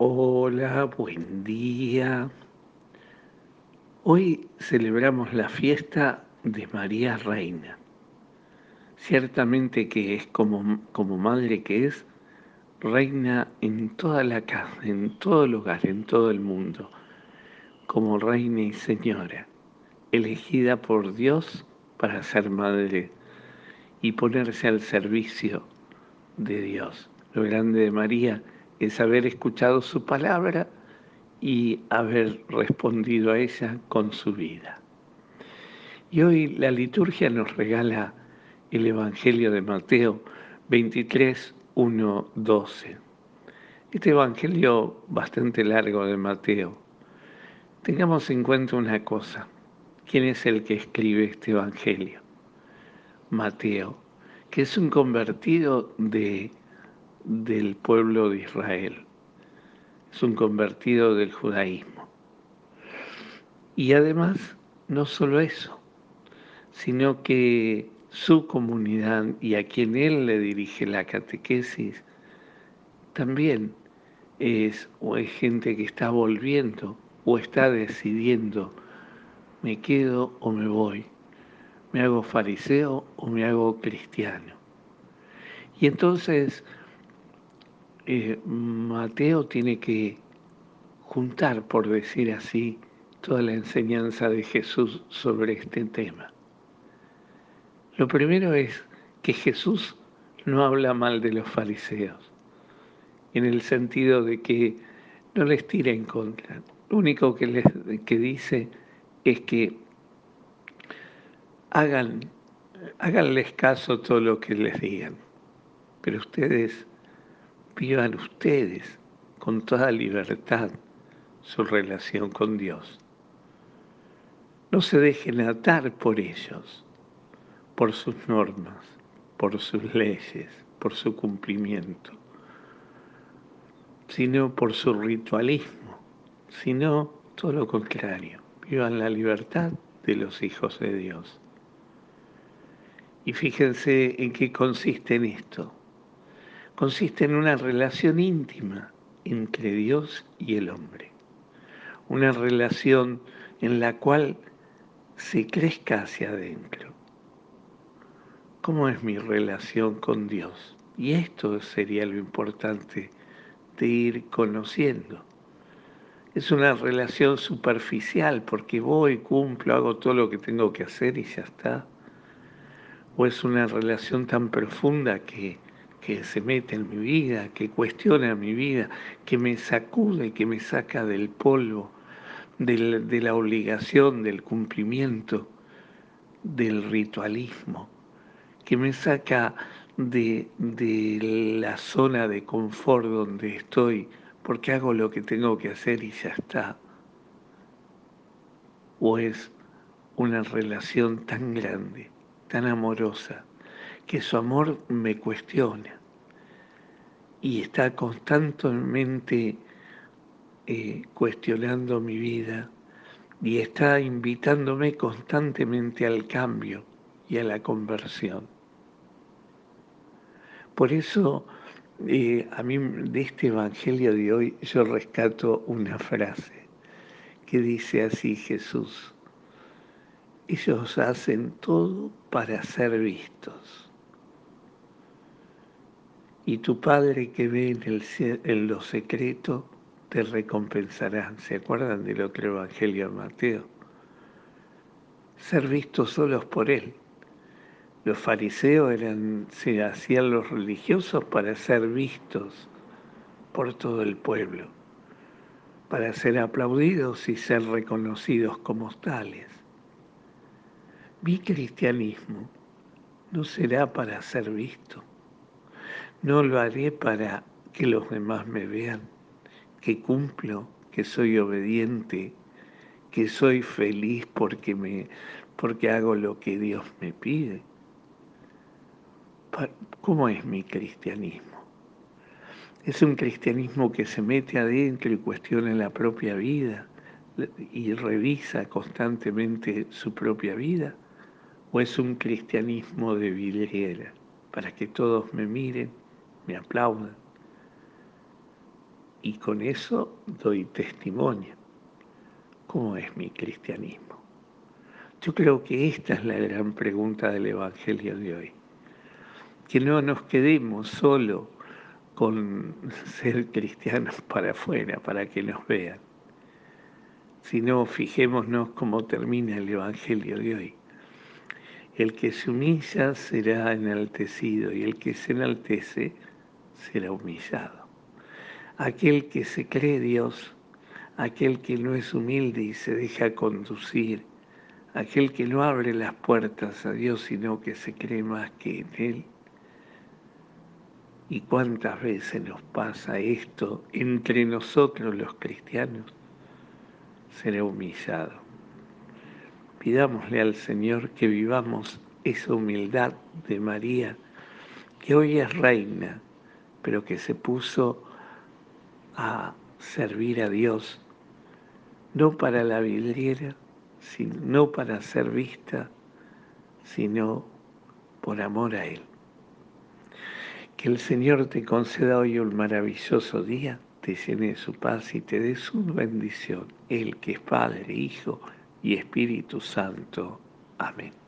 Hola, buen día. Hoy celebramos la fiesta de María Reina. Ciertamente que es como, como madre que es, reina en toda la casa, en todo lugar, en todo el mundo, como reina y señora, elegida por Dios para ser madre y ponerse al servicio de Dios. Lo grande de María es haber escuchado su palabra y haber respondido a ella con su vida. Y hoy la liturgia nos regala el Evangelio de Mateo 23, 1, 12. Este Evangelio bastante largo de Mateo. Tengamos en cuenta una cosa. ¿Quién es el que escribe este Evangelio? Mateo, que es un convertido de del pueblo de Israel. Es un convertido del judaísmo. Y además, no solo eso, sino que su comunidad y a quien él le dirige la catequesis, también es, o es gente que está volviendo o está decidiendo, me quedo o me voy, me hago fariseo o me hago cristiano. Y entonces eh, Mateo tiene que juntar, por decir así, toda la enseñanza de Jesús sobre este tema. Lo primero es que Jesús no habla mal de los fariseos, en el sentido de que no les tira en contra. Lo único que, les, que dice es que hagan, háganles caso todo lo que les digan, pero ustedes vivan ustedes con toda libertad su relación con Dios. No se dejen atar por ellos, por sus normas, por sus leyes, por su cumplimiento, sino por su ritualismo, sino todo lo contrario. Vivan la libertad de los hijos de Dios. Y fíjense en qué consiste en esto consiste en una relación íntima entre Dios y el hombre. Una relación en la cual se crezca hacia adentro. ¿Cómo es mi relación con Dios? Y esto sería lo importante de ir conociendo. Es una relación superficial porque voy, cumplo, hago todo lo que tengo que hacer y ya está. O es una relación tan profunda que que se mete en mi vida, que cuestiona mi vida, que me sacude, que me saca del polvo, de la obligación, del cumplimiento, del ritualismo, que me saca de, de la zona de confort donde estoy, porque hago lo que tengo que hacer y ya está. O es una relación tan grande, tan amorosa, que su amor me cuestiona y está constantemente eh, cuestionando mi vida y está invitándome constantemente al cambio y a la conversión. Por eso, eh, a mí de este Evangelio de hoy yo rescato una frase que dice así Jesús, ellos hacen todo para ser vistos y tu Padre que ve en, el, en lo secreto te recompensará. ¿Se acuerdan del otro Evangelio de Mateo? Ser vistos solos por Él. Los fariseos eran, se hacían los religiosos para ser vistos por todo el pueblo, para ser aplaudidos y ser reconocidos como tales. Mi cristianismo no será para ser visto, no lo haré para que los demás me vean, que cumplo, que soy obediente, que soy feliz porque, me, porque hago lo que Dios me pide. ¿Cómo es mi cristianismo? ¿Es un cristianismo que se mete adentro y cuestiona la propia vida y revisa constantemente su propia vida? ¿O es un cristianismo de vidriera para que todos me miren me aplaudan. y con eso doy testimonio. ¿Cómo es mi cristianismo? Yo creo que esta es la gran pregunta del Evangelio de hoy. Que no nos quedemos solo con ser cristianos para afuera, para que nos vean, sino fijémonos cómo termina el Evangelio de hoy. El que se humilla será enaltecido y el que se enaltece será humillado. Aquel que se cree Dios, aquel que no es humilde y se deja conducir, aquel que no abre las puertas a Dios, sino que se cree más que en Él. ¿Y cuántas veces nos pasa esto entre nosotros los cristianos? Será humillado. Pidámosle al Señor que vivamos esa humildad de María, que hoy es reina, pero que se puso a servir a Dios, no para la vidriera, no para ser vista, sino por amor a Él. Que el Señor te conceda hoy un maravilloso día, te llene de su paz y te dé su bendición, Él que es Padre, Hijo y Espíritu Santo. Amén.